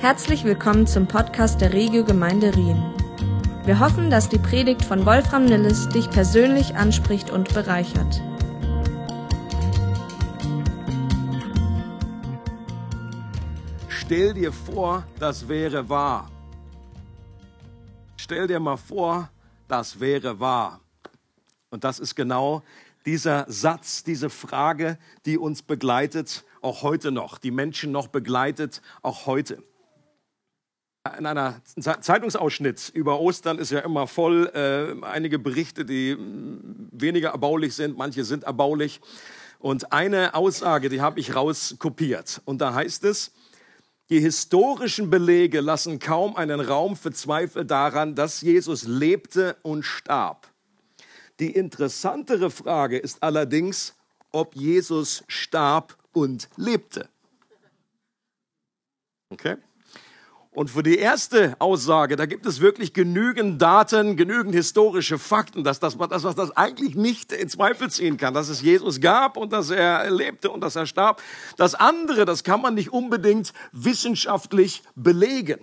Herzlich willkommen zum Podcast der Regio Gemeinde Rien. Wir hoffen, dass die Predigt von Wolfram Nilles dich persönlich anspricht und bereichert. Stell dir vor, das wäre wahr. Stell dir mal vor, das wäre wahr. Und das ist genau dieser Satz, diese Frage, die uns begleitet, auch heute noch, die Menschen noch begleitet, auch heute in einer Zeitungsausschnitt über Ostern ist ja immer voll äh, einige Berichte, die mm, weniger erbaulich sind, manche sind erbaulich. Und eine Aussage, die habe ich rauskopiert. Und da heißt es, die historischen Belege lassen kaum einen Raum für Zweifel daran, dass Jesus lebte und starb. Die interessantere Frage ist allerdings, ob Jesus starb und lebte. Okay? Und für die erste Aussage, da gibt es wirklich genügend Daten, genügend historische Fakten, dass, das, dass man das eigentlich nicht in Zweifel ziehen kann, dass es Jesus gab und dass er lebte und dass er starb. Das andere, das kann man nicht unbedingt wissenschaftlich belegen.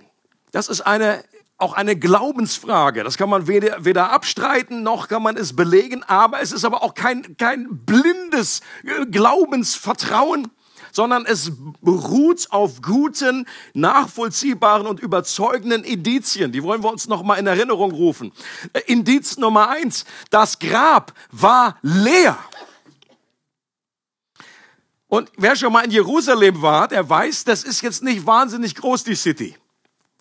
Das ist eine auch eine Glaubensfrage. Das kann man weder, weder abstreiten noch kann man es belegen, aber es ist aber auch kein, kein blindes Glaubensvertrauen, sondern es beruht auf guten, nachvollziehbaren und überzeugenden Indizien. Die wollen wir uns noch mal in Erinnerung rufen. Äh, Indiz Nummer eins: Das Grab war leer. Und wer schon mal in Jerusalem war, der weiß, das ist jetzt nicht wahnsinnig groß, die City.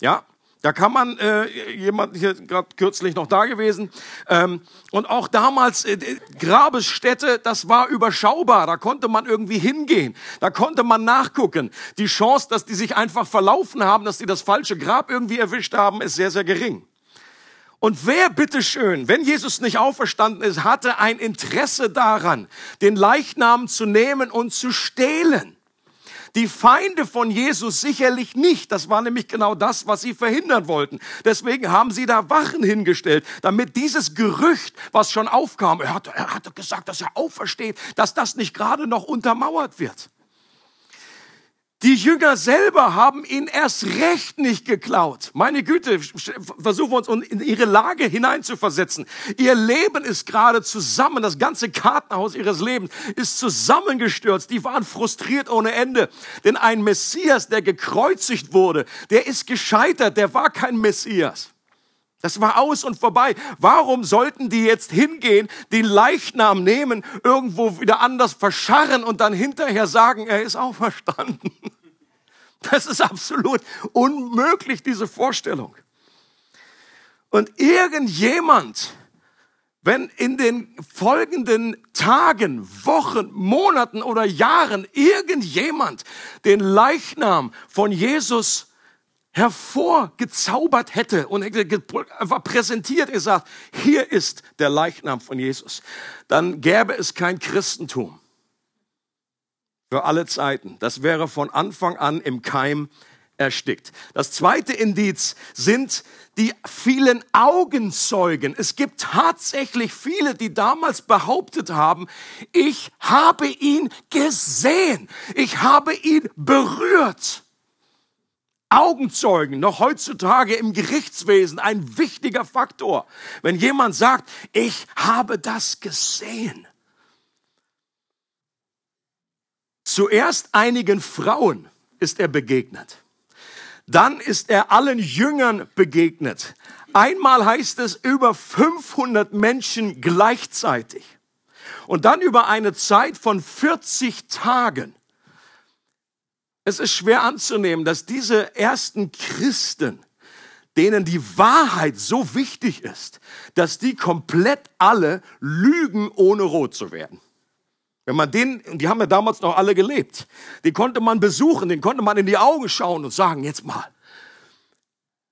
Ja, da kann man, äh, jemand hier gerade kürzlich noch da gewesen, ähm, und auch damals äh, Grabesstätte, das war überschaubar, da konnte man irgendwie hingehen, da konnte man nachgucken. Die Chance, dass die sich einfach verlaufen haben, dass die das falsche Grab irgendwie erwischt haben, ist sehr, sehr gering. Und wer bitteschön, wenn Jesus nicht auferstanden ist, hatte ein Interesse daran, den Leichnam zu nehmen und zu stehlen? Die Feinde von Jesus sicherlich nicht. Das war nämlich genau das, was sie verhindern wollten. Deswegen haben sie da Wachen hingestellt, damit dieses Gerücht, was schon aufkam, er hat, er hat gesagt, dass er aufersteht, dass das nicht gerade noch untermauert wird. Die Jünger selber haben ihn erst recht nicht geklaut. Meine Güte, versuchen wir uns in ihre Lage hineinzuversetzen. Ihr Leben ist gerade zusammen, das ganze Kartenhaus ihres Lebens ist zusammengestürzt. Die waren frustriert ohne Ende. Denn ein Messias, der gekreuzigt wurde, der ist gescheitert, der war kein Messias. Das war aus und vorbei. Warum sollten die jetzt hingehen, den Leichnam nehmen, irgendwo wieder anders verscharren und dann hinterher sagen, er ist auferstanden? Das ist absolut unmöglich, diese Vorstellung. Und irgendjemand, wenn in den folgenden Tagen, Wochen, Monaten oder Jahren irgendjemand den Leichnam von Jesus hervorgezaubert hätte und einfach präsentiert, er sagt, hier ist der Leichnam von Jesus, dann gäbe es kein Christentum für alle Zeiten. Das wäre von Anfang an im Keim erstickt. Das zweite Indiz sind die vielen Augenzeugen. Es gibt tatsächlich viele, die damals behauptet haben, ich habe ihn gesehen, ich habe ihn berührt. Augenzeugen, noch heutzutage im Gerichtswesen ein wichtiger Faktor. Wenn jemand sagt, ich habe das gesehen. Zuerst einigen Frauen ist er begegnet. Dann ist er allen Jüngern begegnet. Einmal heißt es über 500 Menschen gleichzeitig. Und dann über eine Zeit von 40 Tagen es ist schwer anzunehmen, dass diese ersten Christen, denen die Wahrheit so wichtig ist, dass die komplett alle lügen, ohne rot zu werden. Wenn man den, die haben ja damals noch alle gelebt, die konnte man besuchen, den konnte man in die Augen schauen und sagen, jetzt mal,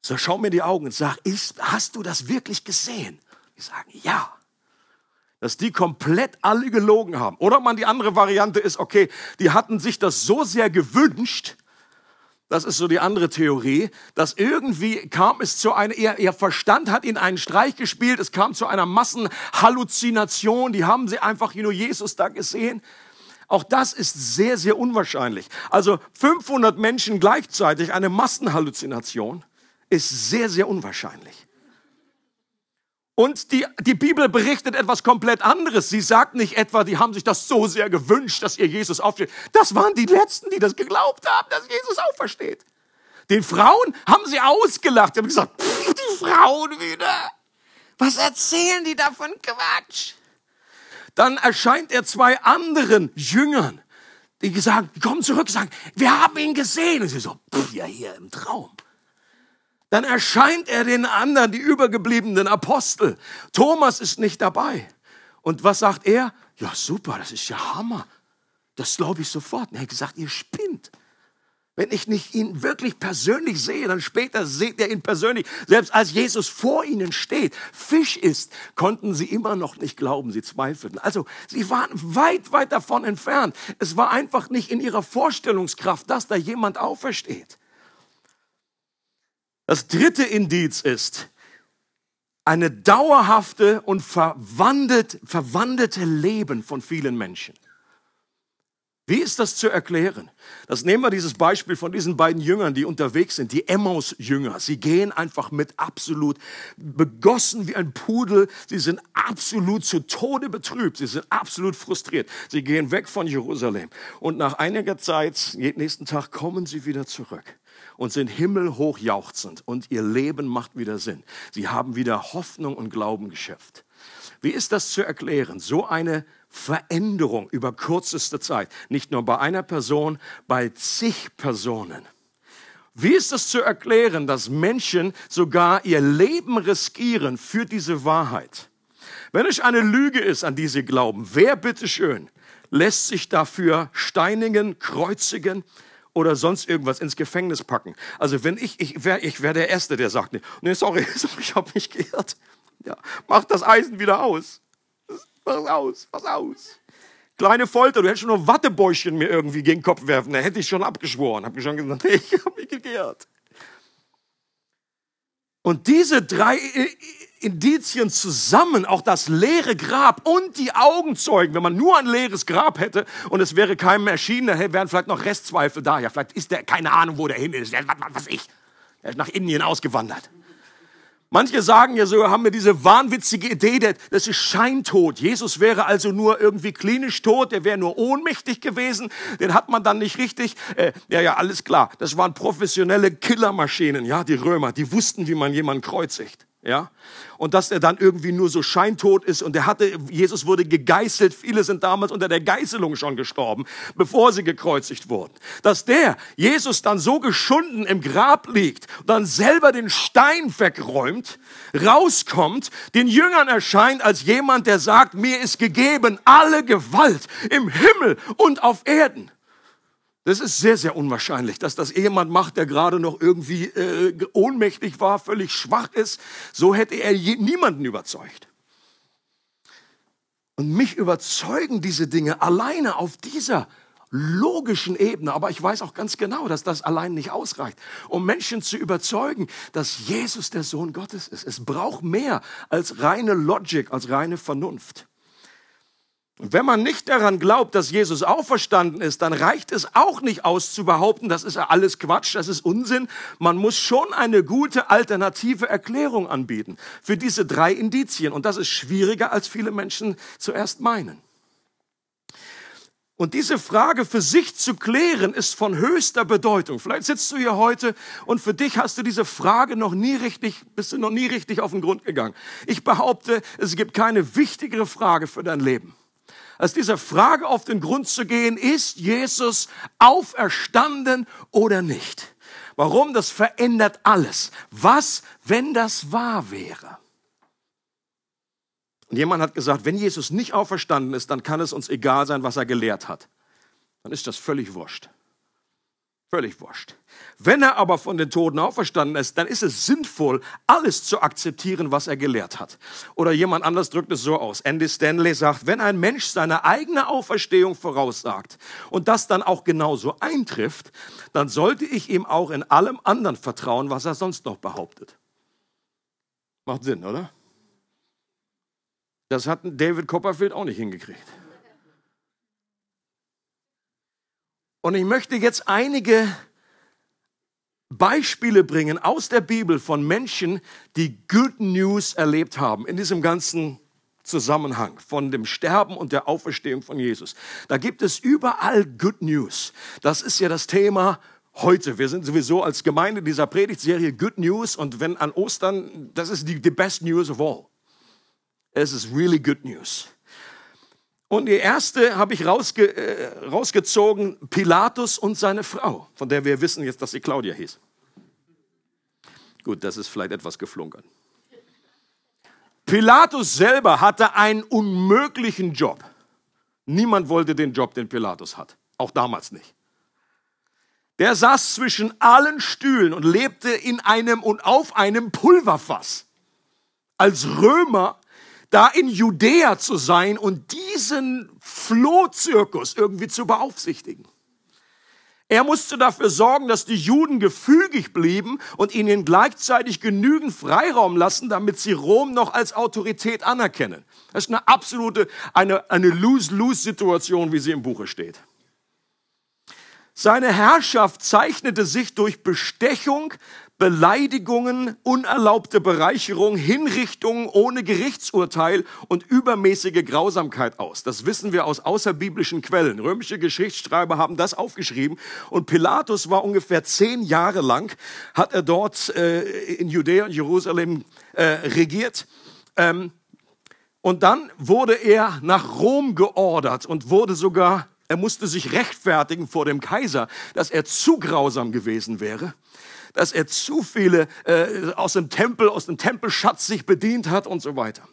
so schau mir die Augen und sag, ist, hast du das wirklich gesehen? Die sagen, ja dass die komplett alle gelogen haben. Oder man die andere Variante ist, okay, die hatten sich das so sehr gewünscht, das ist so die andere Theorie, dass irgendwie kam es zu einer, ihr, ihr Verstand hat ihnen einen Streich gespielt, es kam zu einer Massenhalluzination, die haben sie einfach nur Jesus da gesehen. Auch das ist sehr, sehr unwahrscheinlich. Also 500 Menschen gleichzeitig, eine Massenhalluzination, ist sehr, sehr unwahrscheinlich. Und die, die Bibel berichtet etwas komplett anderes. Sie sagt nicht etwa, die haben sich das so sehr gewünscht, dass ihr Jesus aufsteht. Das waren die Letzten, die das geglaubt haben, dass Jesus aufersteht. Den Frauen haben sie ausgelacht. Die haben gesagt, die Frauen wieder. Was erzählen die da von Quatsch? Dann erscheint er zwei anderen Jüngern, die sagen, die kommen zurück sagen, wir haben ihn gesehen. Und sie so, pff, ja, hier im Traum. Dann erscheint er den anderen, die übergebliebenen Apostel. Thomas ist nicht dabei. Und was sagt er? Ja, super, das ist ja Hammer. Das glaube ich sofort. Und er hat gesagt, ihr spinnt. Wenn ich nicht ihn wirklich persönlich sehe, dann später seht ihr ihn persönlich. Selbst als Jesus vor ihnen steht, Fisch ist, konnten sie immer noch nicht glauben, sie zweifelten. Also sie waren weit, weit davon entfernt. Es war einfach nicht in ihrer Vorstellungskraft, dass da jemand aufersteht. Das dritte Indiz ist eine dauerhafte und verwandelt, verwandelte Leben von vielen Menschen. Wie ist das zu erklären? Das nehmen wir dieses Beispiel von diesen beiden Jüngern, die unterwegs sind, die Emmaus-Jünger. Sie gehen einfach mit absolut begossen wie ein Pudel. Sie sind absolut zu Tode betrübt. Sie sind absolut frustriert. Sie gehen weg von Jerusalem. Und nach einiger Zeit, jeden nächsten Tag, kommen sie wieder zurück und sind himmelhoch jauchzend und ihr Leben macht wieder Sinn. Sie haben wieder Hoffnung und Glauben geschöpft. Wie ist das zu erklären? So eine Veränderung über kürzeste Zeit. Nicht nur bei einer Person, bei zig Personen. Wie ist es zu erklären, dass Menschen sogar ihr Leben riskieren für diese Wahrheit? Wenn es eine Lüge ist, an die sie glauben, wer bitteschön lässt sich dafür steinigen, kreuzigen oder sonst irgendwas ins Gefängnis packen? Also wenn ich, ich wäre ich wär der Erste, der sagt, nee, sorry, ich habe mich geirrt. Ja, mach das Eisen wieder aus. Pass aus, pass aus. Kleine Folter, du hättest schon nur Wattebäuschen mir irgendwie gegen den Kopf werfen, da hätte ich schon abgeschworen. Hab ich schon gesagt, nee, ich habe mich geehrt. Und diese drei Indizien zusammen, auch das leere Grab und die Augenzeugen, wenn man nur ein leeres Grab hätte und es wäre keinem erschienen, dann wären vielleicht noch Restzweifel da. Ja, vielleicht ist der, keine Ahnung, wo der hin ist. Was, was, was ich? Er ist nach Indien ausgewandert. Manche sagen ja sogar, haben wir diese wahnwitzige Idee, das ist Scheintod. Jesus wäre also nur irgendwie klinisch tot, der wäre nur ohnmächtig gewesen, den hat man dann nicht richtig. Äh, ja, ja, alles klar. Das waren professionelle Killermaschinen, ja, die Römer, die wussten, wie man jemanden kreuzigt ja. Und dass er dann irgendwie nur so scheintot ist und er hatte, Jesus wurde gegeißelt. Viele sind damals unter der Geißelung schon gestorben, bevor sie gekreuzigt wurden. Dass der Jesus dann so geschunden im Grab liegt dann selber den Stein wegräumt, rauskommt, den Jüngern erscheint als jemand, der sagt, mir ist gegeben alle Gewalt im Himmel und auf Erden. Das ist sehr, sehr unwahrscheinlich, dass das jemand macht, der gerade noch irgendwie äh, ohnmächtig war, völlig schwach ist. So hätte er je, niemanden überzeugt. Und mich überzeugen diese Dinge alleine auf dieser logischen Ebene. Aber ich weiß auch ganz genau, dass das allein nicht ausreicht, um Menschen zu überzeugen, dass Jesus der Sohn Gottes ist. Es braucht mehr als reine Logik, als reine Vernunft. Und wenn man nicht daran glaubt, dass Jesus auferstanden ist, dann reicht es auch nicht aus zu behaupten, das ist alles Quatsch, das ist Unsinn. Man muss schon eine gute alternative Erklärung anbieten für diese drei Indizien. Und das ist schwieriger, als viele Menschen zuerst meinen. Und diese Frage für sich zu klären, ist von höchster Bedeutung. Vielleicht sitzt du hier heute und für dich hast du diese Frage noch nie richtig, bist du noch nie richtig auf den Grund gegangen. Ich behaupte, es gibt keine wichtigere Frage für dein Leben als dieser Frage auf den Grund zu gehen, ist Jesus auferstanden oder nicht? Warum? Das verändert alles. Was, wenn das wahr wäre? Und jemand hat gesagt, wenn Jesus nicht auferstanden ist, dann kann es uns egal sein, was er gelehrt hat. Dann ist das völlig wurscht. Völlig wurscht. Wenn er aber von den Toten auferstanden ist, dann ist es sinnvoll, alles zu akzeptieren, was er gelehrt hat. Oder jemand anders drückt es so aus. Andy Stanley sagt, wenn ein Mensch seine eigene Auferstehung voraussagt und das dann auch genauso eintrifft, dann sollte ich ihm auch in allem anderen vertrauen, was er sonst noch behauptet. Macht Sinn, oder? Das hat David Copperfield auch nicht hingekriegt. Und ich möchte jetzt einige Beispiele bringen aus der Bibel von Menschen, die Good News erlebt haben in diesem ganzen Zusammenhang von dem Sterben und der Auferstehung von Jesus. Da gibt es überall Good News. Das ist ja das Thema heute. Wir sind sowieso als Gemeinde dieser Predigtserie Good News und wenn an Ostern, das ist die, the best news of all. Es ist really good news. Und die erste habe ich rausge, äh, rausgezogen, Pilatus und seine Frau, von der wir wissen jetzt, dass sie Claudia hieß. Gut, das ist vielleicht etwas geflunkert. Pilatus selber hatte einen unmöglichen Job. Niemand wollte den Job, den Pilatus hat. Auch damals nicht. Der saß zwischen allen Stühlen und lebte in einem und auf einem Pulverfass. Als Römer da in Judäa zu sein und diesen Flohzirkus irgendwie zu beaufsichtigen. Er musste dafür sorgen, dass die Juden gefügig blieben und ihnen gleichzeitig genügend Freiraum lassen, damit sie Rom noch als Autorität anerkennen. Das ist eine absolute, eine, eine Lose-Lose-Situation, wie sie im Buche steht. Seine Herrschaft zeichnete sich durch Bestechung, Beleidigungen, unerlaubte Bereicherung, Hinrichtungen ohne Gerichtsurteil und übermäßige Grausamkeit aus. Das wissen wir aus außerbiblischen Quellen. Römische Geschichtsschreiber haben das aufgeschrieben. Und Pilatus war ungefähr zehn Jahre lang, hat er dort äh, in Judäa und Jerusalem äh, regiert. Ähm, und dann wurde er nach Rom geordert und wurde sogar, er musste sich rechtfertigen vor dem Kaiser, dass er zu grausam gewesen wäre dass er zu viele äh, aus dem Tempel, aus dem Tempelschatz sich bedient hat und so weiter.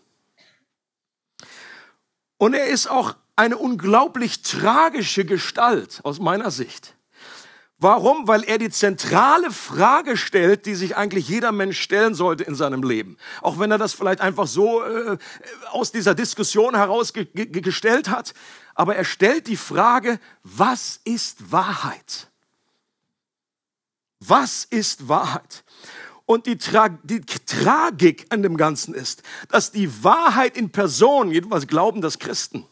Und er ist auch eine unglaublich tragische Gestalt aus meiner Sicht. Warum? Weil er die zentrale Frage stellt, die sich eigentlich jeder Mensch stellen sollte in seinem Leben. Auch wenn er das vielleicht einfach so äh, aus dieser Diskussion heraus ge hat. Aber er stellt die Frage, was ist Wahrheit? Was ist Wahrheit? Und die, Tra die Tragik an dem Ganzen ist, dass die Wahrheit in Person, jedenfalls glauben das Christen,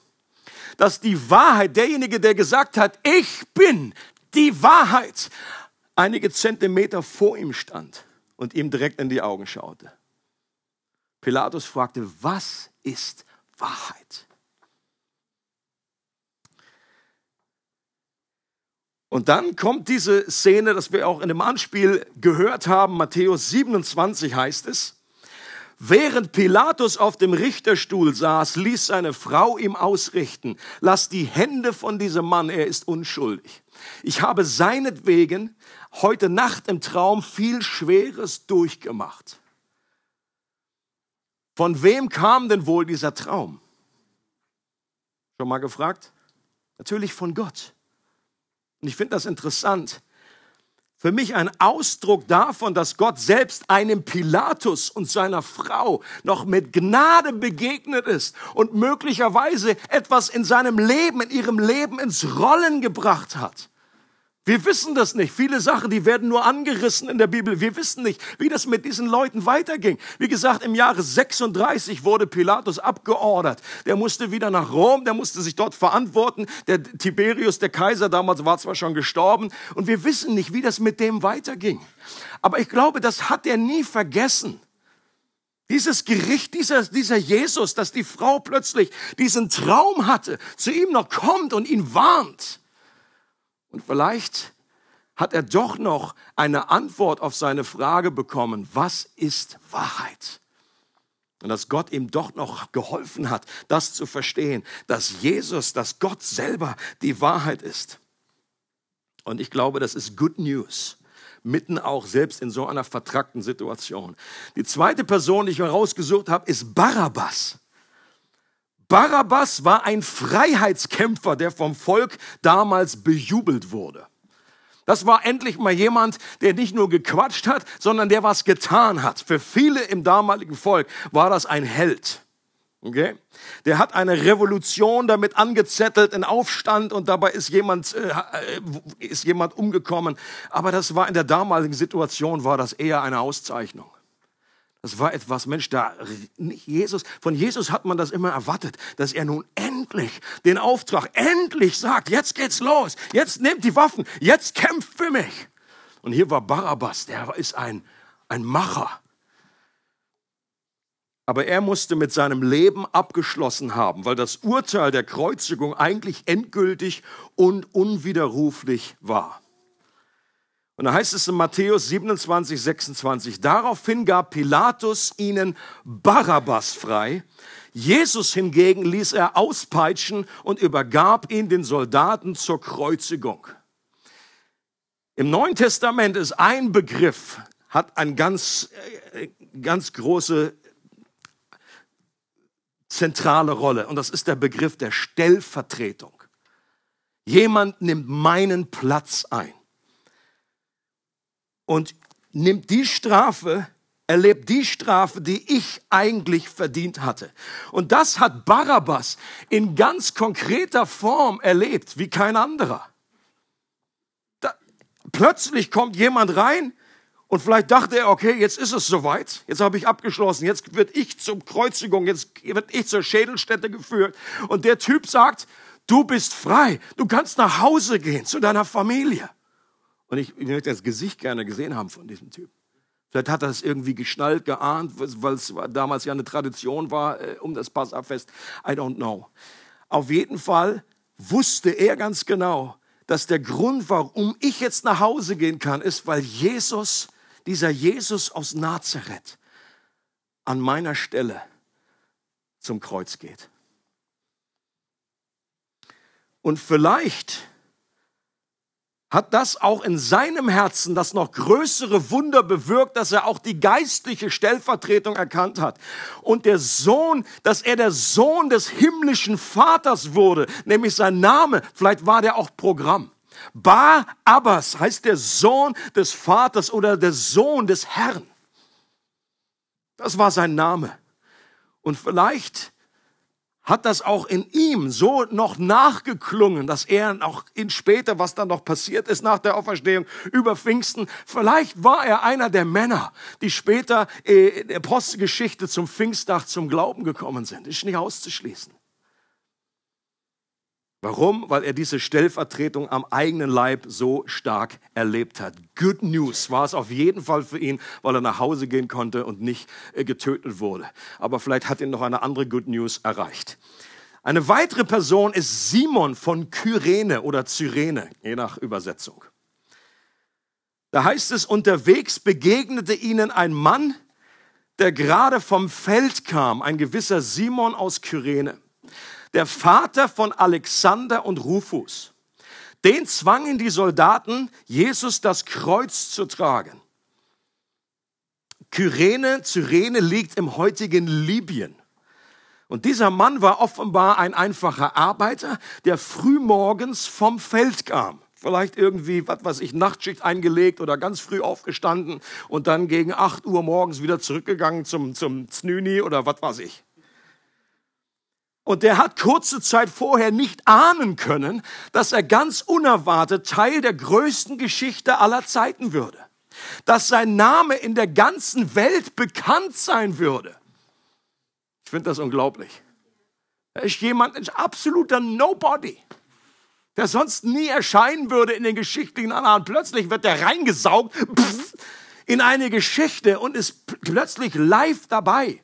dass die Wahrheit, derjenige, der gesagt hat, ich bin die Wahrheit, einige Zentimeter vor ihm stand und ihm direkt in die Augen schaute. Pilatus fragte, was ist Wahrheit? Und dann kommt diese Szene, das wir auch in dem Anspiel gehört haben, Matthäus 27 heißt es. Während Pilatus auf dem Richterstuhl saß, ließ seine Frau ihm ausrichten, lass die Hände von diesem Mann, er ist unschuldig. Ich habe seinetwegen heute Nacht im Traum viel Schweres durchgemacht. Von wem kam denn wohl dieser Traum? Schon mal gefragt? Natürlich von Gott. Und ich finde das interessant. Für mich ein Ausdruck davon, dass Gott selbst einem Pilatus und seiner Frau noch mit Gnade begegnet ist und möglicherweise etwas in seinem Leben, in ihrem Leben ins Rollen gebracht hat. Wir wissen das nicht. Viele Sachen, die werden nur angerissen in der Bibel. Wir wissen nicht, wie das mit diesen Leuten weiterging. Wie gesagt, im Jahre 36 wurde Pilatus abgeordert. Der musste wieder nach Rom, der musste sich dort verantworten. Der Tiberius, der Kaiser damals, war zwar schon gestorben. Und wir wissen nicht, wie das mit dem weiterging. Aber ich glaube, das hat er nie vergessen. Dieses Gericht, dieser, dieser Jesus, dass die Frau plötzlich diesen Traum hatte, zu ihm noch kommt und ihn warnt. Und vielleicht hat er doch noch eine Antwort auf seine Frage bekommen, was ist Wahrheit? Und dass Gott ihm doch noch geholfen hat, das zu verstehen, dass Jesus, dass Gott selber die Wahrheit ist. Und ich glaube, das ist Good News. Mitten auch selbst in so einer vertrackten Situation. Die zweite Person, die ich herausgesucht habe, ist Barabbas. Barabbas war ein Freiheitskämpfer, der vom Volk damals bejubelt wurde. Das war endlich mal jemand, der nicht nur gequatscht hat, sondern der was getan hat. Für viele im damaligen Volk war das ein Held. Okay? Der hat eine Revolution damit angezettelt, einen Aufstand und dabei ist jemand, äh, ist jemand umgekommen. Aber das war in der damaligen Situation war das eher eine Auszeichnung. Das war etwas, Mensch, da Jesus, von Jesus hat man das immer erwartet, dass er nun endlich den Auftrag, endlich sagt, jetzt geht's los, jetzt nehmt die Waffen, jetzt kämpft für mich. Und hier war Barabbas, der ist ein, ein Macher. Aber er musste mit seinem Leben abgeschlossen haben, weil das Urteil der Kreuzigung eigentlich endgültig und unwiderruflich war. Und da heißt es in Matthäus 27, 26, daraufhin gab Pilatus ihnen Barabbas frei. Jesus hingegen ließ er auspeitschen und übergab ihn den Soldaten zur Kreuzigung. Im Neuen Testament ist ein Begriff, hat eine ganz, äh, ganz große zentrale Rolle und das ist der Begriff der Stellvertretung. Jemand nimmt meinen Platz ein und nimmt die Strafe, erlebt die Strafe, die ich eigentlich verdient hatte. Und das hat Barabbas in ganz konkreter Form erlebt, wie kein anderer. Da, plötzlich kommt jemand rein und vielleicht dachte er, okay, jetzt ist es soweit, jetzt habe ich abgeschlossen, jetzt wird ich zur Kreuzigung, jetzt wird ich zur Schädelstätte geführt. Und der Typ sagt, du bist frei, du kannst nach Hause gehen zu deiner Familie. Und ich, ich möchte das Gesicht gerne gesehen haben von diesem Typ. Vielleicht hat er es irgendwie geschnallt, geahnt, weil es damals ja eine Tradition war äh, um das Passafest. I don't know. Auf jeden Fall wusste er ganz genau, dass der Grund, warum ich jetzt nach Hause gehen kann, ist, weil Jesus, dieser Jesus aus Nazareth, an meiner Stelle zum Kreuz geht. Und vielleicht hat das auch in seinem Herzen das noch größere Wunder bewirkt, dass er auch die geistliche Stellvertretung erkannt hat. Und der Sohn, dass er der Sohn des himmlischen Vaters wurde, nämlich sein Name, vielleicht war der auch Programm. Bar Abbas heißt der Sohn des Vaters oder der Sohn des Herrn. Das war sein Name. Und vielleicht hat das auch in ihm so noch nachgeklungen, dass er auch in später, was dann noch passiert ist nach der Auferstehung über Pfingsten, vielleicht war er einer der Männer, die später äh, in der Postgeschichte zum Pfingstdach zum Glauben gekommen sind. Ist nicht auszuschließen. Warum? Weil er diese Stellvertretung am eigenen Leib so stark erlebt hat. Good News war es auf jeden Fall für ihn, weil er nach Hause gehen konnte und nicht äh, getötet wurde. Aber vielleicht hat ihn noch eine andere Good News erreicht. Eine weitere Person ist Simon von Kyrene oder Cyrene, je nach Übersetzung. Da heißt es, unterwegs begegnete ihnen ein Mann, der gerade vom Feld kam, ein gewisser Simon aus Kyrene der Vater von Alexander und Rufus. Den zwangen die Soldaten, Jesus das Kreuz zu tragen. Kyrene, Cyrene liegt im heutigen Libyen. Und dieser Mann war offenbar ein einfacher Arbeiter, der frühmorgens vom Feld kam. Vielleicht irgendwie, was weiß ich, Nachtschicht eingelegt oder ganz früh aufgestanden und dann gegen 8 Uhr morgens wieder zurückgegangen zum, zum Znüni oder was weiß ich. Und der hat kurze Zeit vorher nicht ahnen können, dass er ganz unerwartet Teil der größten Geschichte aller Zeiten würde. Dass sein Name in der ganzen Welt bekannt sein würde. Ich finde das unglaublich. Er ist jemand, ein absoluter Nobody, der sonst nie erscheinen würde in den geschichtlichen Anhang. Plötzlich wird er reingesaugt in eine Geschichte und ist plötzlich live dabei.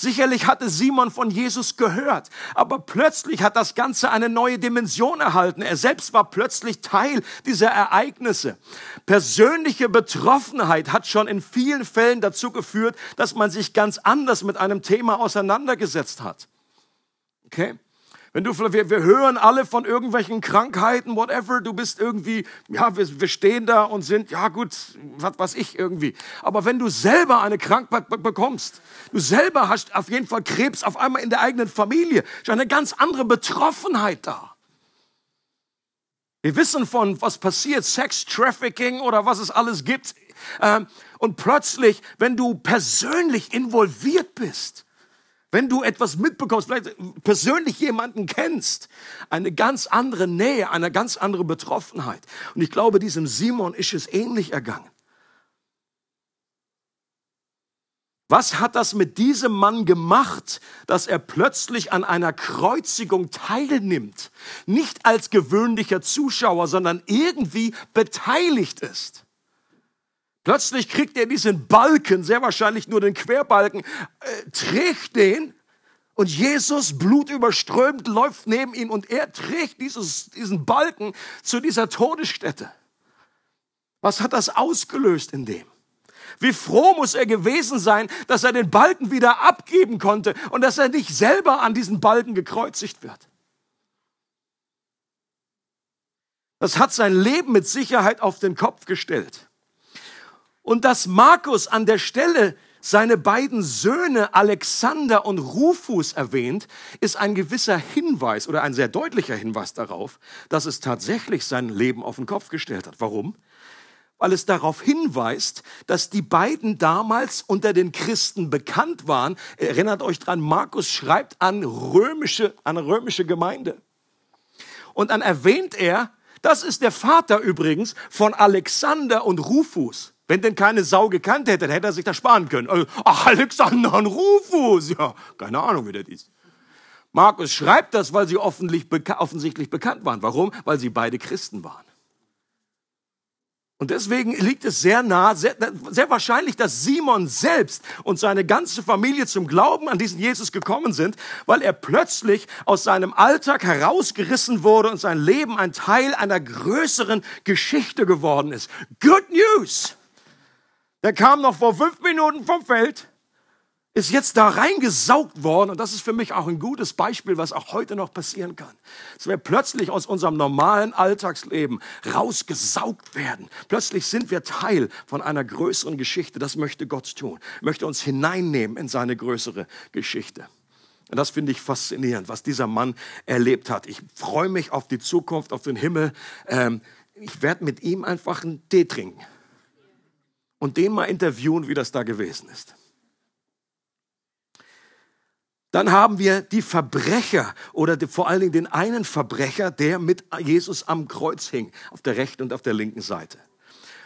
Sicherlich hatte Simon von Jesus gehört, aber plötzlich hat das Ganze eine neue Dimension erhalten. Er selbst war plötzlich Teil dieser Ereignisse. Persönliche Betroffenheit hat schon in vielen Fällen dazu geführt, dass man sich ganz anders mit einem Thema auseinandergesetzt hat. Okay? Wenn du, wir, wir hören alle von irgendwelchen Krankheiten, whatever, du bist irgendwie, ja, wir, wir stehen da und sind, ja gut, was weiß ich irgendwie. Aber wenn du selber eine Krankheit bekommst, du selber hast auf jeden Fall Krebs auf einmal in der eigenen Familie, ist eine ganz andere Betroffenheit da. Wir wissen von, was passiert, Sex Trafficking oder was es alles gibt. Ähm, und plötzlich, wenn du persönlich involviert bist, wenn du etwas mitbekommst, vielleicht persönlich jemanden kennst, eine ganz andere Nähe, eine ganz andere Betroffenheit. Und ich glaube, diesem Simon ist es ähnlich ergangen. Was hat das mit diesem Mann gemacht, dass er plötzlich an einer Kreuzigung teilnimmt? Nicht als gewöhnlicher Zuschauer, sondern irgendwie beteiligt ist. Plötzlich kriegt er diesen Balken, sehr wahrscheinlich nur den Querbalken, äh, trägt den und Jesus, blutüberströmt, läuft neben ihm und er trägt dieses, diesen Balken zu dieser Todesstätte. Was hat das ausgelöst in dem? Wie froh muss er gewesen sein, dass er den Balken wieder abgeben konnte und dass er nicht selber an diesen Balken gekreuzigt wird. Das hat sein Leben mit Sicherheit auf den Kopf gestellt. Und dass Markus an der Stelle seine beiden Söhne Alexander und Rufus erwähnt, ist ein gewisser Hinweis oder ein sehr deutlicher Hinweis darauf, dass es tatsächlich sein Leben auf den Kopf gestellt hat. Warum? weil es darauf hinweist, dass die beiden damals unter den Christen bekannt waren. Erinnert euch dran, Markus schreibt an römische, an römische Gemeinde. Und dann erwähnt er, das ist der Vater übrigens von Alexander und Rufus. Wenn denn keine Sau gekannt hätte, dann hätte er sich das sparen können. Ach, Alexander und Rufus, ja, keine Ahnung, wie das ist. Markus schreibt das, weil sie offensichtlich bekannt waren. Warum? Weil sie beide Christen waren. Und deswegen liegt es sehr nah, sehr, sehr, wahrscheinlich, dass Simon selbst und seine ganze Familie zum Glauben an diesen Jesus gekommen sind, weil er plötzlich aus seinem Alltag herausgerissen wurde und sein Leben ein Teil einer größeren Geschichte geworden ist. Good News! Der kam noch vor fünf Minuten vom Feld ist jetzt da reingesaugt worden. Und das ist für mich auch ein gutes Beispiel, was auch heute noch passieren kann. Dass wir plötzlich aus unserem normalen Alltagsleben rausgesaugt werden. Plötzlich sind wir Teil von einer größeren Geschichte. Das möchte Gott tun. Möchte uns hineinnehmen in seine größere Geschichte. Und das finde ich faszinierend, was dieser Mann erlebt hat. Ich freue mich auf die Zukunft, auf den Himmel. Ähm, ich werde mit ihm einfach einen Tee trinken und den mal interviewen, wie das da gewesen ist. Dann haben wir die Verbrecher oder die, vor allen Dingen den einen Verbrecher, der mit Jesus am Kreuz hing, auf der rechten und auf der linken Seite.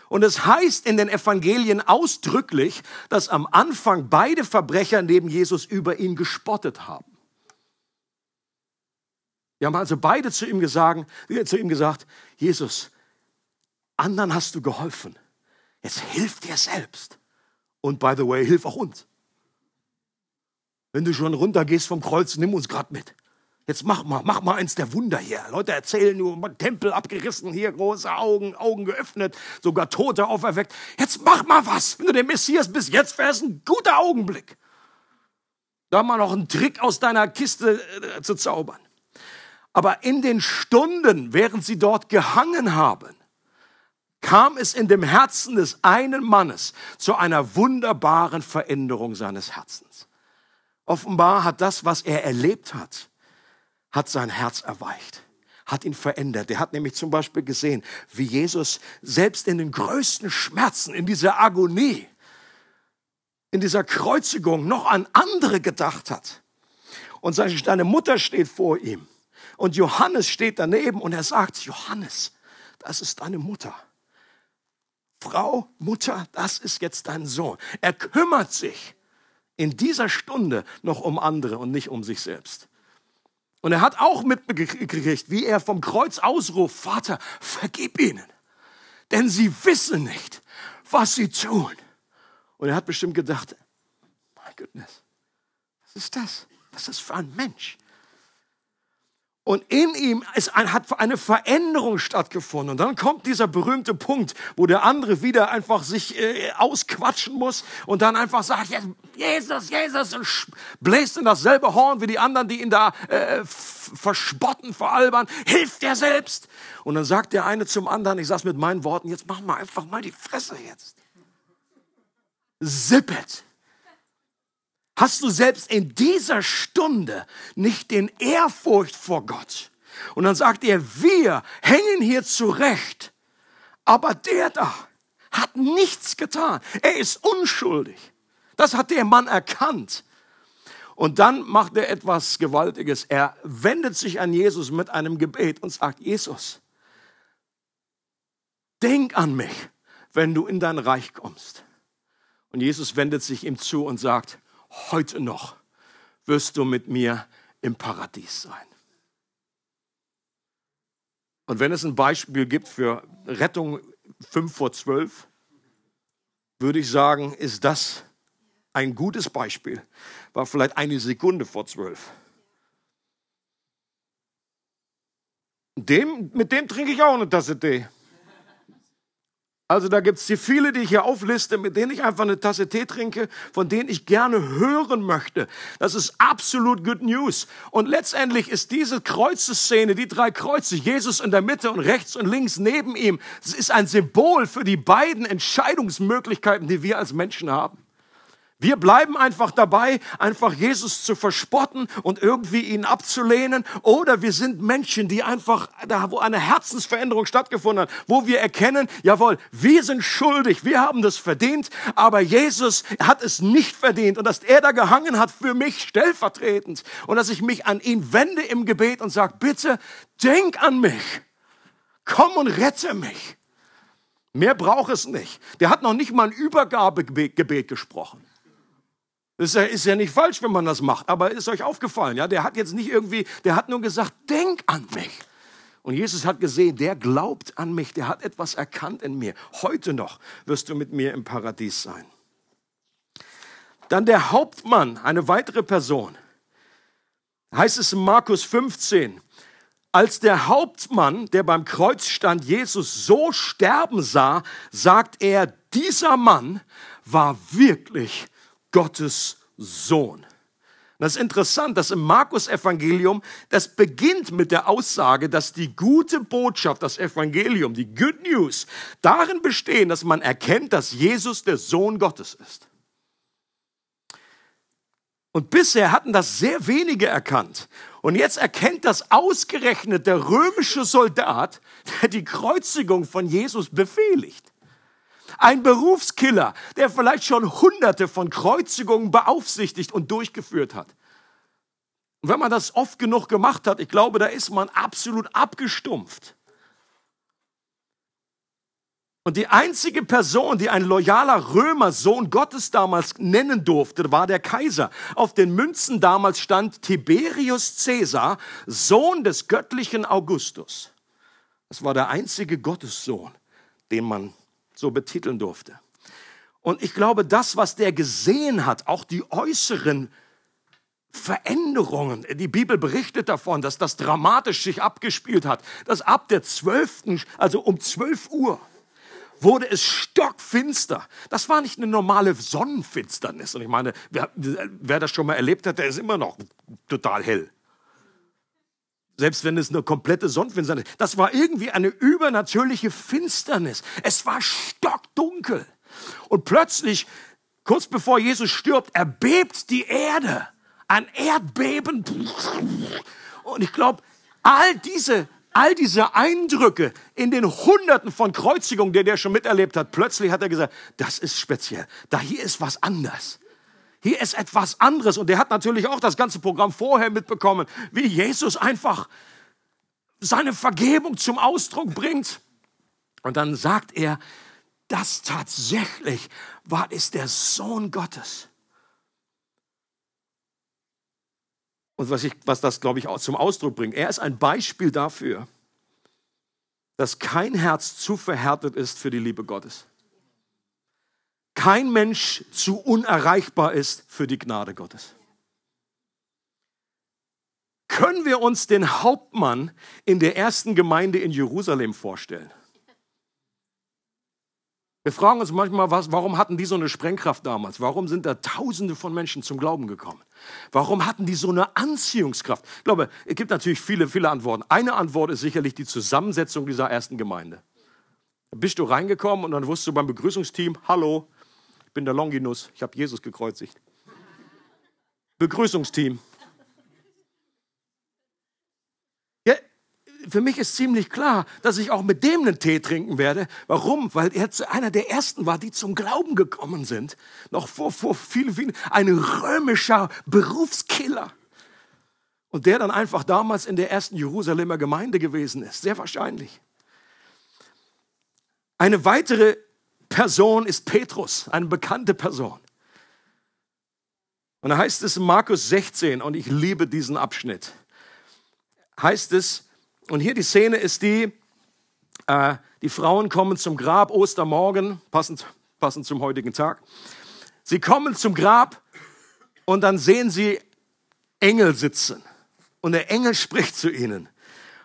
Und es heißt in den Evangelien ausdrücklich, dass am Anfang beide Verbrecher neben Jesus über ihn gespottet haben. Die haben also beide zu ihm gesagt, zu ihm gesagt, Jesus, anderen hast du geholfen. Jetzt hilf dir selbst. Und by the way, hilf auch uns. Wenn du schon runtergehst vom Kreuz, nimm uns gerade mit. Jetzt mach mal, mach mal eins der Wunder hier. Leute erzählen nur, Tempel abgerissen, hier große Augen, Augen geöffnet, sogar Tote auferweckt. Jetzt mach mal was. Wenn du der Messias bist, jetzt wäre es ein guter Augenblick. Da mal noch einen Trick aus deiner Kiste äh, zu zaubern. Aber in den Stunden, während sie dort gehangen haben, kam es in dem Herzen des einen Mannes zu einer wunderbaren Veränderung seines Herzens. Offenbar hat das, was er erlebt hat, hat sein Herz erweicht, hat ihn verändert. Er hat nämlich zum Beispiel gesehen, wie Jesus selbst in den größten Schmerzen, in dieser Agonie, in dieser Kreuzigung noch an andere gedacht hat. Und seine Mutter steht vor ihm. Und Johannes steht daneben und er sagt, Johannes, das ist deine Mutter. Frau, Mutter, das ist jetzt dein Sohn. Er kümmert sich in dieser Stunde noch um andere und nicht um sich selbst. Und er hat auch mitgekriegt, wie er vom Kreuz ausruft, Vater, vergib ihnen, denn sie wissen nicht, was sie tun. Und er hat bestimmt gedacht, my goodness, was ist das? Was ist das für ein Mensch? Und in ihm ist ein, hat eine Veränderung stattgefunden. Und dann kommt dieser berühmte Punkt, wo der andere wieder einfach sich äh, ausquatschen muss und dann einfach sagt, Jesus, Jesus, und bläst in dasselbe Horn wie die anderen, die ihn da äh, verspotten, veralbern. Hilft dir selbst. Und dann sagt der eine zum anderen, ich sag's mit meinen Worten, jetzt mach mal einfach mal die Fresse jetzt. Zippet. Hast du selbst in dieser Stunde nicht den Ehrfurcht vor Gott? Und dann sagt er, wir hängen hier zurecht, aber der da hat nichts getan. Er ist unschuldig. Das hat der Mann erkannt. Und dann macht er etwas Gewaltiges. Er wendet sich an Jesus mit einem Gebet und sagt, Jesus, denk an mich, wenn du in dein Reich kommst. Und Jesus wendet sich ihm zu und sagt, heute noch wirst du mit mir im Paradies sein. Und wenn es ein Beispiel gibt für Rettung 5 vor 12, würde ich sagen, ist das ein gutes Beispiel. War vielleicht eine Sekunde vor 12. Dem, mit dem trinke ich auch eine Tasse Tee. Also da gibt es die viele, die ich hier aufliste, mit denen ich einfach eine Tasse Tee trinke, von denen ich gerne hören möchte. Das ist absolut good news. Und letztendlich ist diese Kreuzeszene, die drei Kreuze, Jesus in der Mitte und rechts und links neben ihm, das ist ein Symbol für die beiden Entscheidungsmöglichkeiten, die wir als Menschen haben. Wir bleiben einfach dabei, einfach Jesus zu verspotten und irgendwie ihn abzulehnen. Oder wir sind Menschen, die einfach, da wo eine Herzensveränderung stattgefunden hat, wo wir erkennen, jawohl, wir sind schuldig, wir haben das verdient, aber Jesus hat es nicht verdient. Und dass er da gehangen hat für mich stellvertretend. Und dass ich mich an ihn wende im Gebet und sage, bitte denk an mich. Komm und rette mich. Mehr braucht es nicht. Der hat noch nicht mal ein Übergabegebet gesprochen. Das ist ja, ist ja nicht falsch, wenn man das macht, aber ist euch aufgefallen, ja? Der hat jetzt nicht irgendwie, der hat nur gesagt, denk an mich. Und Jesus hat gesehen, der glaubt an mich, der hat etwas erkannt in mir. Heute noch wirst du mit mir im Paradies sein. Dann der Hauptmann, eine weitere Person. Heißt es in Markus 15, als der Hauptmann, der beim Kreuz stand, Jesus so sterben sah, sagt er, dieser Mann war wirklich Gottes Sohn. Das ist interessant, dass im Markus-Evangelium, das beginnt mit der Aussage, dass die gute Botschaft, das Evangelium, die Good News, darin bestehen, dass man erkennt, dass Jesus der Sohn Gottes ist. Und bisher hatten das sehr wenige erkannt. Und jetzt erkennt das ausgerechnet der römische Soldat, der die Kreuzigung von Jesus befehligt. Ein Berufskiller, der vielleicht schon hunderte von Kreuzigungen beaufsichtigt und durchgeführt hat. Und wenn man das oft genug gemacht hat, ich glaube, da ist man absolut abgestumpft. Und die einzige Person, die ein loyaler Römer, Sohn Gottes damals nennen durfte, war der Kaiser. Auf den Münzen damals stand Tiberius Caesar, Sohn des göttlichen Augustus. Das war der einzige Gottessohn, den man so betiteln durfte. Und ich glaube, das, was der gesehen hat, auch die äußeren Veränderungen. Die Bibel berichtet davon, dass das dramatisch sich abgespielt hat, dass ab der 12., also um 12 Uhr, wurde es stockfinster. Das war nicht eine normale Sonnenfinsternis. Und ich meine, wer, wer das schon mal erlebt hat, der ist immer noch total hell. Selbst wenn es eine komplette Sonnenfinsternis. Das war irgendwie eine übernatürliche Finsternis. Es war stockdunkel. Und plötzlich, kurz bevor Jesus stirbt, erbebt die Erde. Ein Erdbeben. Und ich glaube, all diese, all diese Eindrücke in den Hunderten von Kreuzigungen, die der schon miterlebt hat, plötzlich hat er gesagt, das ist speziell. Da hier ist was anders. Hier ist etwas anderes. Und der hat natürlich auch das ganze Programm vorher mitbekommen, wie Jesus einfach seine Vergebung zum Ausdruck bringt. Und dann sagt er, das tatsächlich war, ist der Sohn Gottes. Und was, ich, was das, glaube ich, auch zum Ausdruck bringt, er ist ein Beispiel dafür, dass kein Herz zu verhärtet ist für die Liebe Gottes kein Mensch zu unerreichbar ist für die Gnade Gottes. Können wir uns den Hauptmann in der ersten Gemeinde in Jerusalem vorstellen? Wir fragen uns manchmal, was, warum hatten die so eine Sprengkraft damals? Warum sind da Tausende von Menschen zum Glauben gekommen? Warum hatten die so eine Anziehungskraft? Ich glaube, es gibt natürlich viele, viele Antworten. Eine Antwort ist sicherlich die Zusammensetzung dieser ersten Gemeinde. Da bist du reingekommen und dann wusstest du beim Begrüßungsteam, hallo, bin der Longinus, ich habe Jesus gekreuzigt. Begrüßungsteam. Ja, für mich ist ziemlich klar, dass ich auch mit dem einen Tee trinken werde. Warum? Weil er einer der ersten war, die zum Glauben gekommen sind. Noch vor, vor vielen, vielen, ein römischer Berufskiller. Und der dann einfach damals in der ersten Jerusalemer Gemeinde gewesen ist. Sehr wahrscheinlich. Eine weitere Person ist Petrus, eine bekannte Person. Und da heißt es in Markus 16, und ich liebe diesen Abschnitt, heißt es, und hier die Szene ist die, äh, die Frauen kommen zum Grab, Ostermorgen, passend, passend zum heutigen Tag. Sie kommen zum Grab und dann sehen sie Engel sitzen. Und der Engel spricht zu ihnen.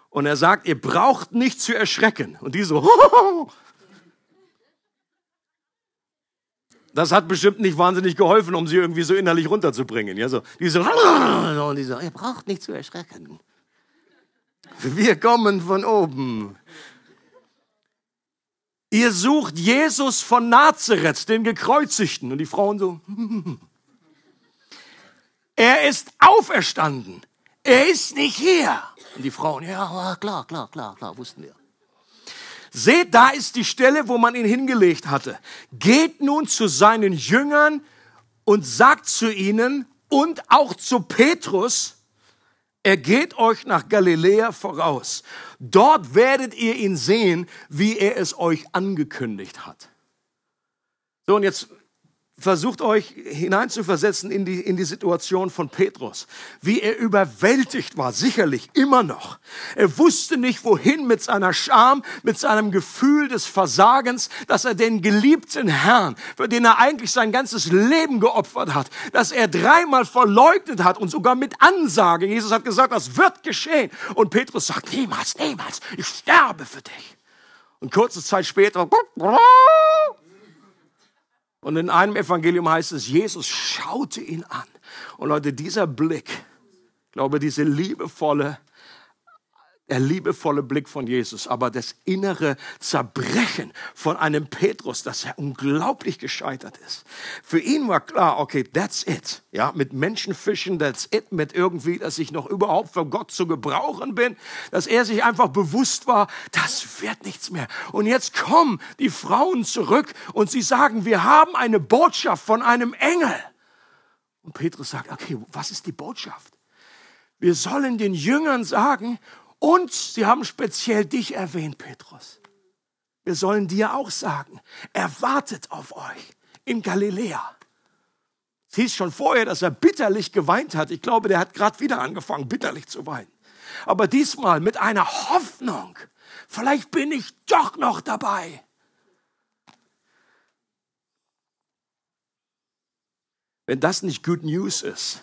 Und er sagt, ihr braucht nicht zu erschrecken. Und die so, das hat bestimmt nicht wahnsinnig geholfen, um sie irgendwie so innerlich runterzubringen. Ja, so, die so, und die so, ihr braucht nicht zu erschrecken. Wir kommen von oben. Ihr sucht Jesus von Nazareth, den Gekreuzigten. Und die Frauen so, er ist auferstanden. Er ist nicht hier. Und die Frauen, ja, klar, klar, klar, klar, wussten wir. Seht, da ist die Stelle, wo man ihn hingelegt hatte. Geht nun zu seinen Jüngern und sagt zu ihnen und auch zu Petrus, er geht euch nach Galiläa voraus. Dort werdet ihr ihn sehen, wie er es euch angekündigt hat. So, und jetzt versucht euch hineinzuversetzen in die, in die Situation von Petrus, wie er überwältigt war, sicherlich immer noch. Er wusste nicht, wohin mit seiner Scham, mit seinem Gefühl des Versagens, dass er den geliebten Herrn, für den er eigentlich sein ganzes Leben geopfert hat, dass er dreimal verleugnet hat und sogar mit Ansage. Jesus hat gesagt, das wird geschehen. Und Petrus sagt, niemals, niemals, ich sterbe für dich. Und kurze Zeit später, und in einem Evangelium heißt es, Jesus schaute ihn an. Und Leute, dieser Blick, ich glaube, diese liebevolle der liebevolle Blick von Jesus, aber das innere Zerbrechen von einem Petrus, dass er unglaublich gescheitert ist. Für ihn war klar, okay, that's it. Ja, mit Menschenfischen, that's it. Mit irgendwie, dass ich noch überhaupt für Gott zu gebrauchen bin. Dass er sich einfach bewusst war, das wird nichts mehr. Und jetzt kommen die Frauen zurück und sie sagen, wir haben eine Botschaft von einem Engel. Und Petrus sagt, okay, was ist die Botschaft? Wir sollen den Jüngern sagen, und sie haben speziell dich erwähnt, Petrus. Wir sollen dir auch sagen, er wartet auf euch in Galiläa. Es hieß schon vorher, dass er bitterlich geweint hat. Ich glaube, der hat gerade wieder angefangen, bitterlich zu weinen. Aber diesmal mit einer Hoffnung. Vielleicht bin ich doch noch dabei. Wenn das nicht Good News ist,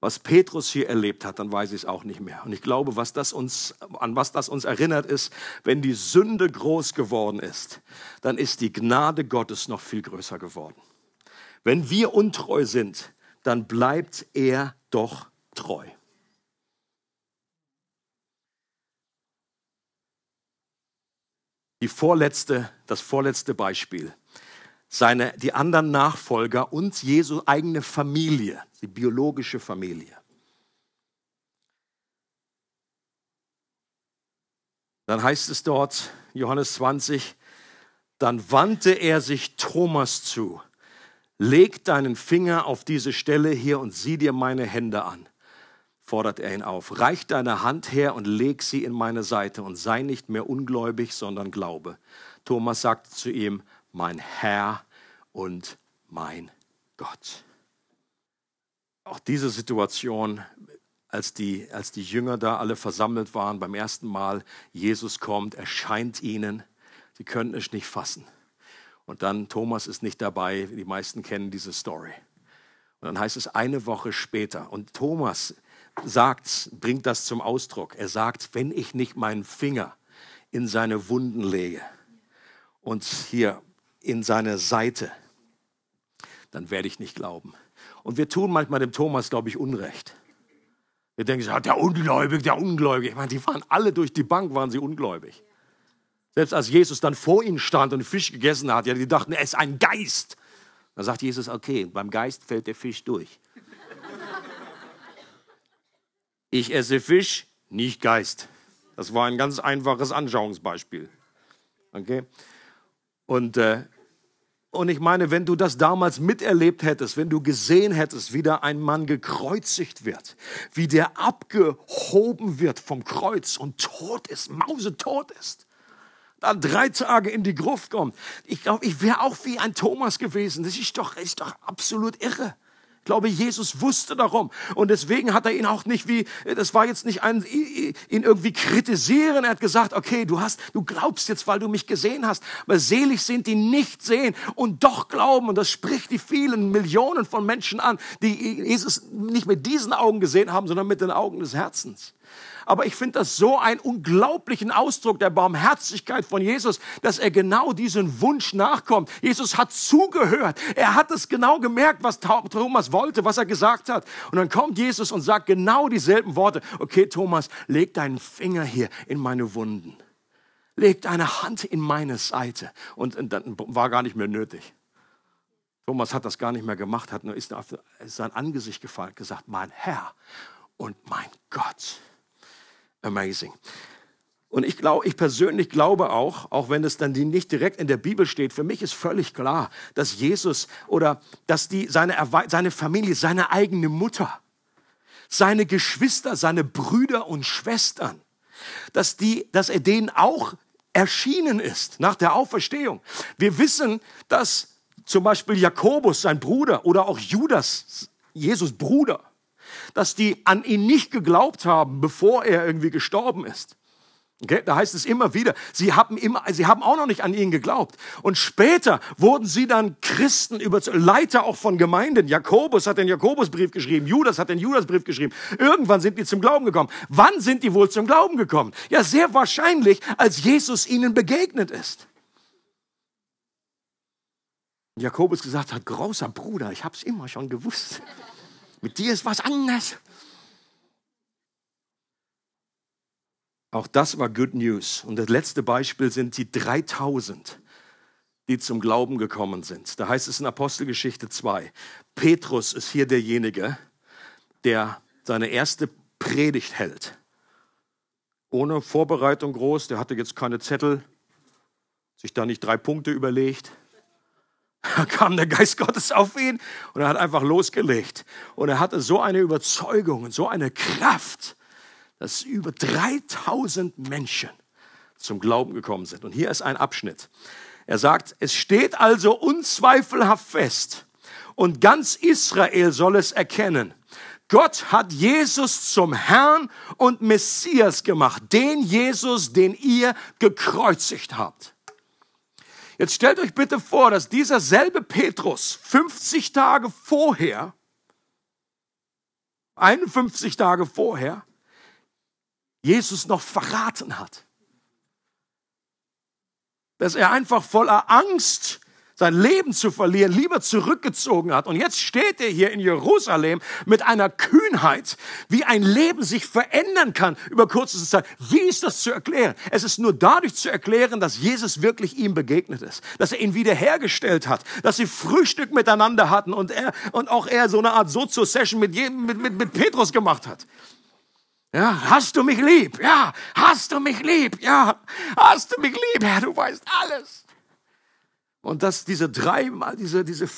was Petrus hier erlebt hat, dann weiß ich es auch nicht mehr. Und ich glaube, was das uns, an was das uns erinnert ist, wenn die Sünde groß geworden ist, dann ist die Gnade Gottes noch viel größer geworden. Wenn wir untreu sind, dann bleibt er doch treu. Die vorletzte, das vorletzte Beispiel seine, die anderen Nachfolger und Jesu eigene Familie, die biologische Familie. Dann heißt es dort, Johannes 20, dann wandte er sich Thomas zu. Leg deinen Finger auf diese Stelle hier und sieh dir meine Hände an, fordert er ihn auf. Reich deine Hand her und leg sie in meine Seite und sei nicht mehr ungläubig, sondern glaube. Thomas sagte zu ihm, mein Herr und mein Gott. Auch diese Situation, als die, als die Jünger da alle versammelt waren beim ersten Mal, Jesus kommt, erscheint ihnen, sie können es nicht fassen. Und dann Thomas ist nicht dabei, die meisten kennen diese Story. Und dann heißt es eine Woche später, und Thomas sagt, bringt das zum Ausdruck. Er sagt, wenn ich nicht meinen Finger in seine Wunden lege und hier in seine Seite, dann werde ich nicht glauben. Und wir tun manchmal dem Thomas, glaube ich, Unrecht. Wir denken, ja, der Ungläubige, der Ungläubige. Ich meine, die waren alle durch die Bank, waren sie ungläubig. Selbst als Jesus dann vor ihnen stand und Fisch gegessen hat, ja, die dachten, er ist ein Geist. Dann sagt Jesus, okay, beim Geist fällt der Fisch durch. Ich esse Fisch, nicht Geist. Das war ein ganz einfaches Anschauungsbeispiel. Okay? Und äh, und ich meine, wenn du das damals miterlebt hättest, wenn du gesehen hättest, wie da ein Mann gekreuzigt wird, wie der abgehoben wird vom Kreuz und tot ist, mausetot ist, dann drei Tage in die Gruft kommt. Ich glaube, ich wäre auch wie ein Thomas gewesen. Das ist doch, ist doch absolut irre. Ich glaube, Jesus wusste darum. Und deswegen hat er ihn auch nicht wie, das war jetzt nicht ein, ihn irgendwie kritisieren. Er hat gesagt, okay, du hast, du glaubst jetzt, weil du mich gesehen hast. Aber selig sind die nicht sehen und doch glauben. Und das spricht die vielen Millionen von Menschen an, die Jesus nicht mit diesen Augen gesehen haben, sondern mit den Augen des Herzens. Aber ich finde das so einen unglaublichen Ausdruck der Barmherzigkeit von Jesus, dass er genau diesen Wunsch nachkommt. Jesus hat zugehört. Er hat es genau gemerkt, was Thomas wollte, was er gesagt hat. Und dann kommt Jesus und sagt genau dieselben Worte. Okay, Thomas, leg deinen Finger hier in meine Wunden. Leg deine Hand in meine Seite. Und, dann war gar nicht mehr nötig. Thomas hat das gar nicht mehr gemacht, hat nur ist auf sein Angesicht gefallen, gesagt, mein Herr und mein Gott amazing. Und ich glaube, ich persönlich glaube auch, auch wenn es dann nicht direkt in der Bibel steht, für mich ist völlig klar, dass Jesus oder dass die, seine, seine Familie, seine eigene Mutter, seine Geschwister, seine Brüder und Schwestern, dass die, dass er denen auch erschienen ist nach der Auferstehung. Wir wissen, dass zum Beispiel Jakobus, sein Bruder, oder auch Judas, Jesus Bruder, dass die an ihn nicht geglaubt haben, bevor er irgendwie gestorben ist. Okay, da heißt es immer wieder, sie haben, immer, sie haben auch noch nicht an ihn geglaubt. Und später wurden sie dann Christen, Leiter auch von Gemeinden. Jakobus hat den Jakobusbrief geschrieben, Judas hat den Judasbrief geschrieben. Irgendwann sind die zum Glauben gekommen. Wann sind die wohl zum Glauben gekommen? Ja, sehr wahrscheinlich, als Jesus ihnen begegnet ist. Jakobus gesagt hat, großer Bruder, ich habe es immer schon gewusst. Mit dir ist was anderes. Auch das war Good News. Und das letzte Beispiel sind die 3000, die zum Glauben gekommen sind. Da heißt es in Apostelgeschichte 2, Petrus ist hier derjenige, der seine erste Predigt hält. Ohne Vorbereitung groß, der hatte jetzt keine Zettel, sich da nicht drei Punkte überlegt. Da kam der Geist Gottes auf ihn und er hat einfach losgelegt. Und er hatte so eine Überzeugung und so eine Kraft, dass über 3000 Menschen zum Glauben gekommen sind. Und hier ist ein Abschnitt. Er sagt, es steht also unzweifelhaft fest und ganz Israel soll es erkennen. Gott hat Jesus zum Herrn und Messias gemacht, den Jesus, den ihr gekreuzigt habt. Jetzt stellt euch bitte vor, dass dieser selbe Petrus 50 Tage vorher, 51 Tage vorher, Jesus noch verraten hat. Dass er einfach voller Angst sein Leben zu verlieren, lieber zurückgezogen hat. Und jetzt steht er hier in Jerusalem mit einer Kühnheit, wie ein Leben sich verändern kann über kurze Zeit. Wie ist das zu erklären? Es ist nur dadurch zu erklären, dass Jesus wirklich ihm begegnet ist, dass er ihn wiederhergestellt hat, dass sie Frühstück miteinander hatten und er und auch er so eine Art Sozo-Session mit, mit, mit, mit Petrus gemacht hat. Ja, hast du mich lieb? Ja, hast du mich lieb? Ja, hast du mich lieb? Ja, du weißt alles. Und dass diese dreimal, diese, diese,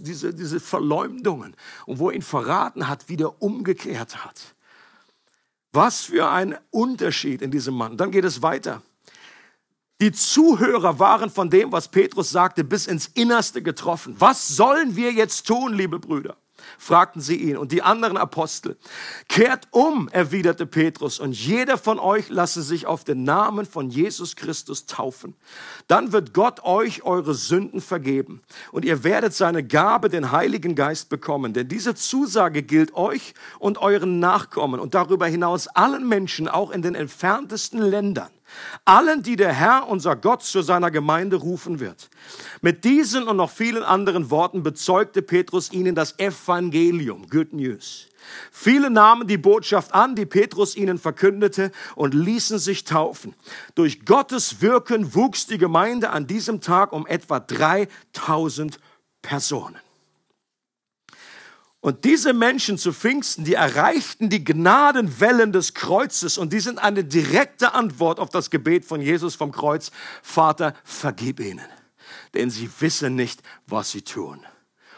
diese, diese Verleumdungen und wo er ihn verraten hat, wieder umgekehrt hat. Was für ein Unterschied in diesem Mann. Dann geht es weiter. Die Zuhörer waren von dem, was Petrus sagte, bis ins Innerste getroffen. Was sollen wir jetzt tun, liebe Brüder? Fragten sie ihn und die anderen Apostel. Kehrt um, erwiderte Petrus, und jeder von euch lasse sich auf den Namen von Jesus Christus taufen. Dann wird Gott euch eure Sünden vergeben und ihr werdet seine Gabe, den Heiligen Geist, bekommen. Denn diese Zusage gilt euch und euren Nachkommen und darüber hinaus allen Menschen, auch in den entferntesten Ländern allen, die der Herr, unser Gott, zu seiner Gemeinde rufen wird. Mit diesen und noch vielen anderen Worten bezeugte Petrus ihnen das Evangelium, Good News. Viele nahmen die Botschaft an, die Petrus ihnen verkündete, und ließen sich taufen. Durch Gottes Wirken wuchs die Gemeinde an diesem Tag um etwa 3000 Personen. Und diese Menschen zu Pfingsten, die erreichten die Gnadenwellen des Kreuzes und die sind eine direkte Antwort auf das Gebet von Jesus vom Kreuz. Vater, vergib ihnen, denn sie wissen nicht, was sie tun.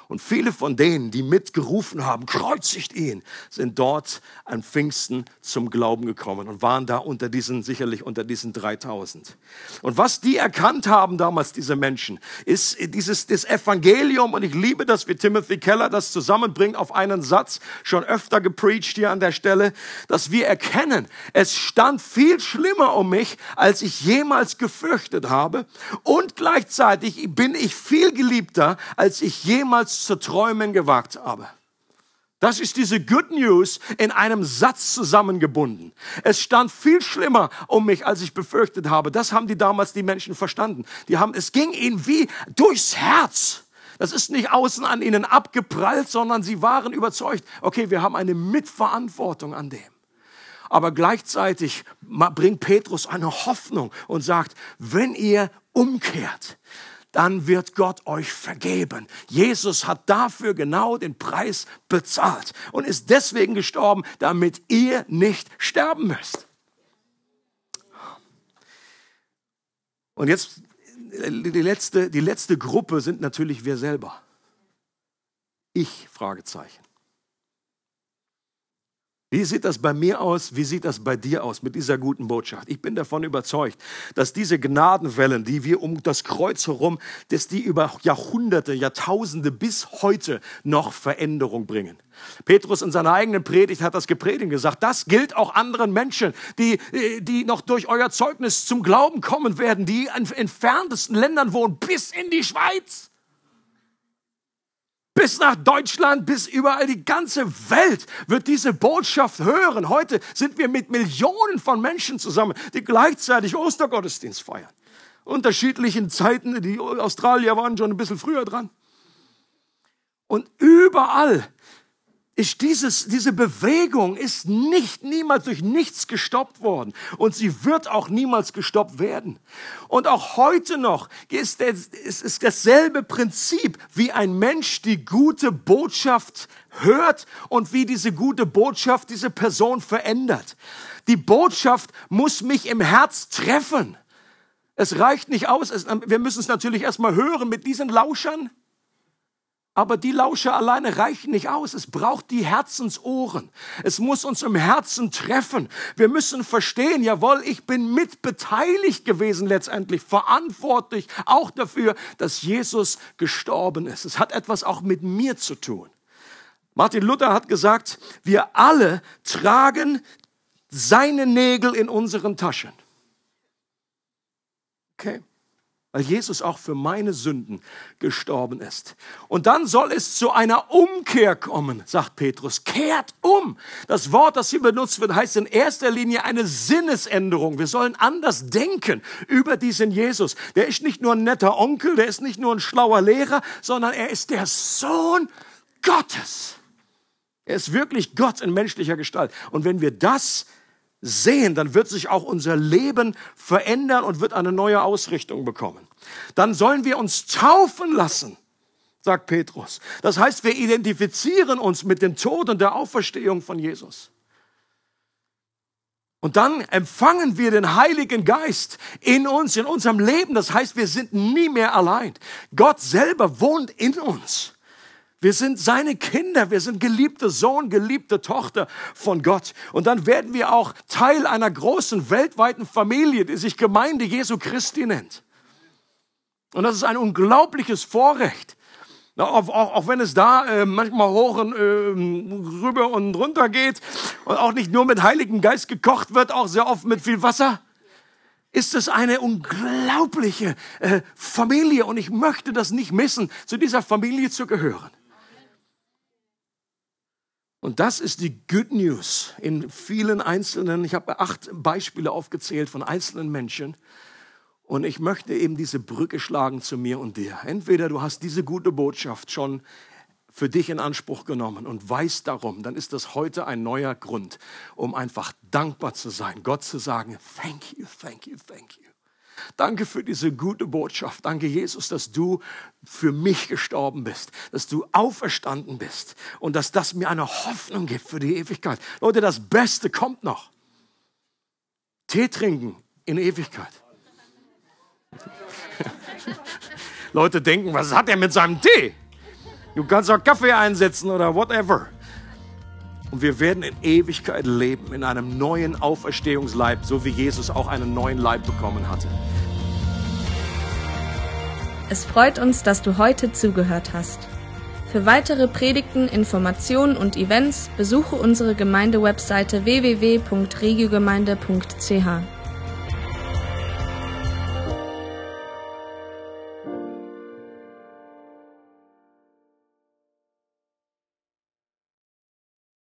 Und viele von denen, die mitgerufen haben, kreuzigt ihn, sind dort an Pfingsten zum Glauben gekommen und waren da unter diesen, sicherlich unter diesen 3000. Und was die erkannt haben damals, diese Menschen, ist dieses, das Evangelium. Und ich liebe das, wie Timothy Keller das zusammenbringt auf einen Satz, schon öfter gepreacht hier an der Stelle, dass wir erkennen, es stand viel schlimmer um mich, als ich jemals gefürchtet habe. Und gleichzeitig bin ich viel geliebter, als ich jemals zu träumen gewagt habe. Das ist diese Good News in einem Satz zusammengebunden. Es stand viel schlimmer um mich, als ich befürchtet habe. Das haben die damals die Menschen verstanden. Die haben, es ging ihnen wie durchs Herz. Das ist nicht außen an ihnen abgeprallt, sondern sie waren überzeugt, okay, wir haben eine Mitverantwortung an dem. Aber gleichzeitig bringt Petrus eine Hoffnung und sagt, wenn ihr umkehrt, dann wird Gott euch vergeben. Jesus hat dafür genau den Preis bezahlt und ist deswegen gestorben, damit ihr nicht sterben müsst. Und jetzt die letzte, die letzte Gruppe sind natürlich wir selber. Ich, Fragezeichen. Wie sieht das bei mir aus? Wie sieht das bei dir aus mit dieser guten Botschaft? Ich bin davon überzeugt, dass diese Gnadenwellen, die wir um das Kreuz herum, dass die über Jahrhunderte, Jahrtausende bis heute noch Veränderung bringen. Petrus in seiner eigenen Predigt hat das gepredigt und gesagt, das gilt auch anderen Menschen, die, die noch durch euer Zeugnis zum Glauben kommen werden, die in entferntesten Ländern wohnen, bis in die Schweiz bis nach Deutschland, bis überall die ganze Welt wird diese Botschaft hören. Heute sind wir mit Millionen von Menschen zusammen, die gleichzeitig Ostergottesdienst feiern. Unterschiedlichen Zeiten, die Australier waren schon ein bisschen früher dran. Und überall ist dieses, diese Bewegung ist nicht, niemals durch nichts gestoppt worden. Und sie wird auch niemals gestoppt werden. Und auch heute noch ist, es ist dasselbe Prinzip, wie ein Mensch die gute Botschaft hört und wie diese gute Botschaft diese Person verändert. Die Botschaft muss mich im Herz treffen. Es reicht nicht aus. Es, wir müssen es natürlich erstmal hören mit diesen Lauschern. Aber die Lauscher alleine reichen nicht aus. Es braucht die Herzensohren. Es muss uns im Herzen treffen. Wir müssen verstehen, jawohl, ich bin mitbeteiligt gewesen letztendlich, verantwortlich auch dafür, dass Jesus gestorben ist. Es hat etwas auch mit mir zu tun. Martin Luther hat gesagt, wir alle tragen seine Nägel in unseren Taschen. Okay weil Jesus auch für meine Sünden gestorben ist. Und dann soll es zu einer Umkehr kommen, sagt Petrus. Kehrt um. Das Wort, das hier benutzt wird, heißt in erster Linie eine Sinnesänderung. Wir sollen anders denken über diesen Jesus. Der ist nicht nur ein netter Onkel, der ist nicht nur ein schlauer Lehrer, sondern er ist der Sohn Gottes. Er ist wirklich Gott in menschlicher Gestalt. Und wenn wir das sehen, dann wird sich auch unser Leben verändern und wird eine neue Ausrichtung bekommen. Dann sollen wir uns taufen lassen, sagt Petrus. Das heißt, wir identifizieren uns mit dem Tod und der Auferstehung von Jesus. Und dann empfangen wir den Heiligen Geist in uns, in unserem Leben. Das heißt, wir sind nie mehr allein. Gott selber wohnt in uns. Wir sind seine Kinder, wir sind geliebter Sohn, geliebte Tochter von Gott. Und dann werden wir auch Teil einer großen weltweiten Familie, die sich Gemeinde Jesu Christi nennt. Und das ist ein unglaubliches Vorrecht. Auch, auch, auch wenn es da äh, manchmal hoch und äh, rüber und runter geht und auch nicht nur mit Heiligen Geist gekocht wird, auch sehr oft mit viel Wasser, ist es eine unglaubliche äh, Familie und ich möchte das nicht missen, zu dieser Familie zu gehören. Und das ist die Good News in vielen einzelnen, ich habe acht Beispiele aufgezählt von einzelnen Menschen. Und ich möchte eben diese Brücke schlagen zu mir und dir. Entweder du hast diese gute Botschaft schon für dich in Anspruch genommen und weißt darum, dann ist das heute ein neuer Grund, um einfach dankbar zu sein, Gott zu sagen, thank you, thank you, thank you. Danke für diese gute Botschaft. Danke, Jesus, dass du für mich gestorben bist, dass du auferstanden bist und dass das mir eine Hoffnung gibt für die Ewigkeit. Leute, das Beste kommt noch. Tee trinken in Ewigkeit. Leute denken, was hat er mit seinem Tee? Du kannst auch Kaffee einsetzen oder whatever. Und wir werden in Ewigkeit leben, in einem neuen Auferstehungsleib, so wie Jesus auch einen neuen Leib bekommen hatte. Es freut uns, dass du heute zugehört hast. Für weitere Predigten, Informationen und Events besuche unsere Gemeindewebseite www.regiogemeinde.ch.